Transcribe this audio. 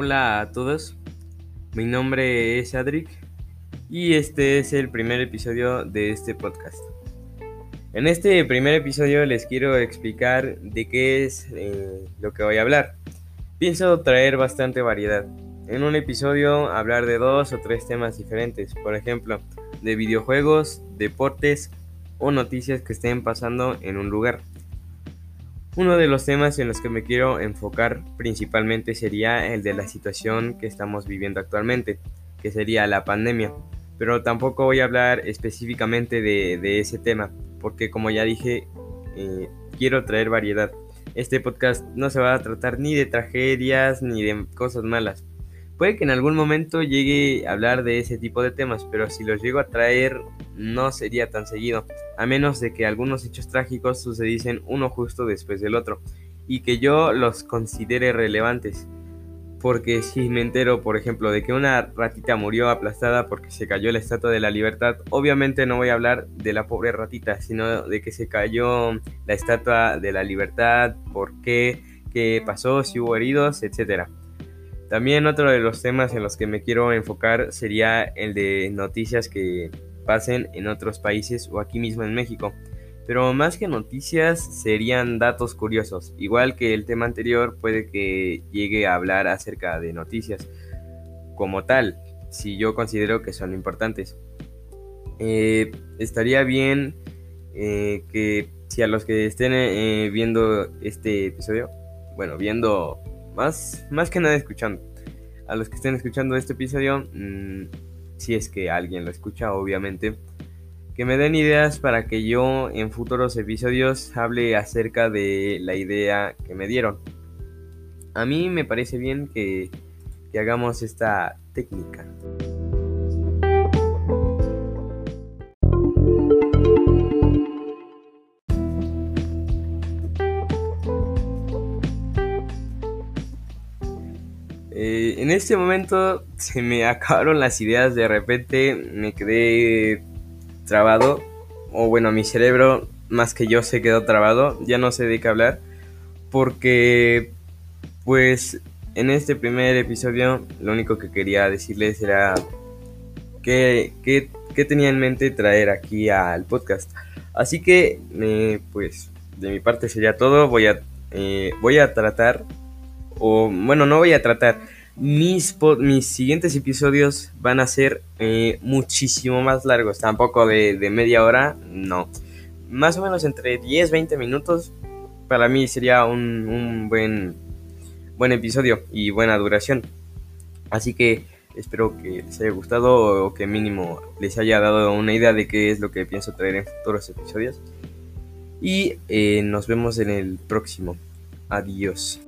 Hola a todos, mi nombre es Adric y este es el primer episodio de este podcast. En este primer episodio les quiero explicar de qué es eh, lo que voy a hablar. Pienso traer bastante variedad. En un episodio hablar de dos o tres temas diferentes, por ejemplo, de videojuegos, deportes o noticias que estén pasando en un lugar. Uno de los temas en los que me quiero enfocar principalmente sería el de la situación que estamos viviendo actualmente, que sería la pandemia. Pero tampoco voy a hablar específicamente de, ese tema, porque como ya dije, eh, quiero traer variedad. Este podcast no se va a tratar ni de tragedias ni de cosas malas, Puede que en algún momento llegue a hablar de ese tipo de temas, pero si los llego a traer no sería tan seguido, a menos de que algunos hechos trágicos sucediesen uno justo después del otro, y que yo los considere relevantes. Porque si me entero, por ejemplo, de que una ratita murió aplastada porque se cayó la estatua de la libertad, obviamente no voy a hablar de la pobre ratita, sino de que se cayó la estatua de la libertad, por qué, qué pasó, si hubo heridos, etcétera. También otro de los temas en los que me quiero enfocar sería el de noticias que pasen en otros países o aquí mismo en México. Pero más que noticias serían datos curiosos. Igual que el tema anterior puede que llegue a hablar acerca de noticias como tal, si yo considero que son importantes. Eh, estaría bien eh, que si a los que estén eh, viendo este episodio, bueno, viendo más, más que nada escuchando. A los que estén escuchando este episodio, mm, si es que alguien lo escucha, obviamente, que me den ideas para que yo en futuros episodios hable acerca de la idea que me dieron. A mí me parece bien que, que hagamos esta técnica. Eh, en este momento se me acabaron las ideas, de repente me quedé trabado, o bueno, mi cerebro más que yo se quedó trabado, ya no sé de qué hablar, porque pues en este primer episodio lo único que quería decirles era que, tenía en mente traer aquí al podcast. Así que eh, pues de mi parte sería todo, voy a, eh, voy a tratar o bueno, no voy a tratar. Mis, mis siguientes episodios van a ser eh, muchísimo más largos, tampoco de, media hora, no. Más o menos entre 10-20 minutos, para mí sería un, un buen, buen episodio y buena duración. Así que espero que les haya gustado o que mínimo les haya dado una idea de qué es lo que pienso traer en futuros episodios. Y eh, nos vemos en el próximo. Adiós.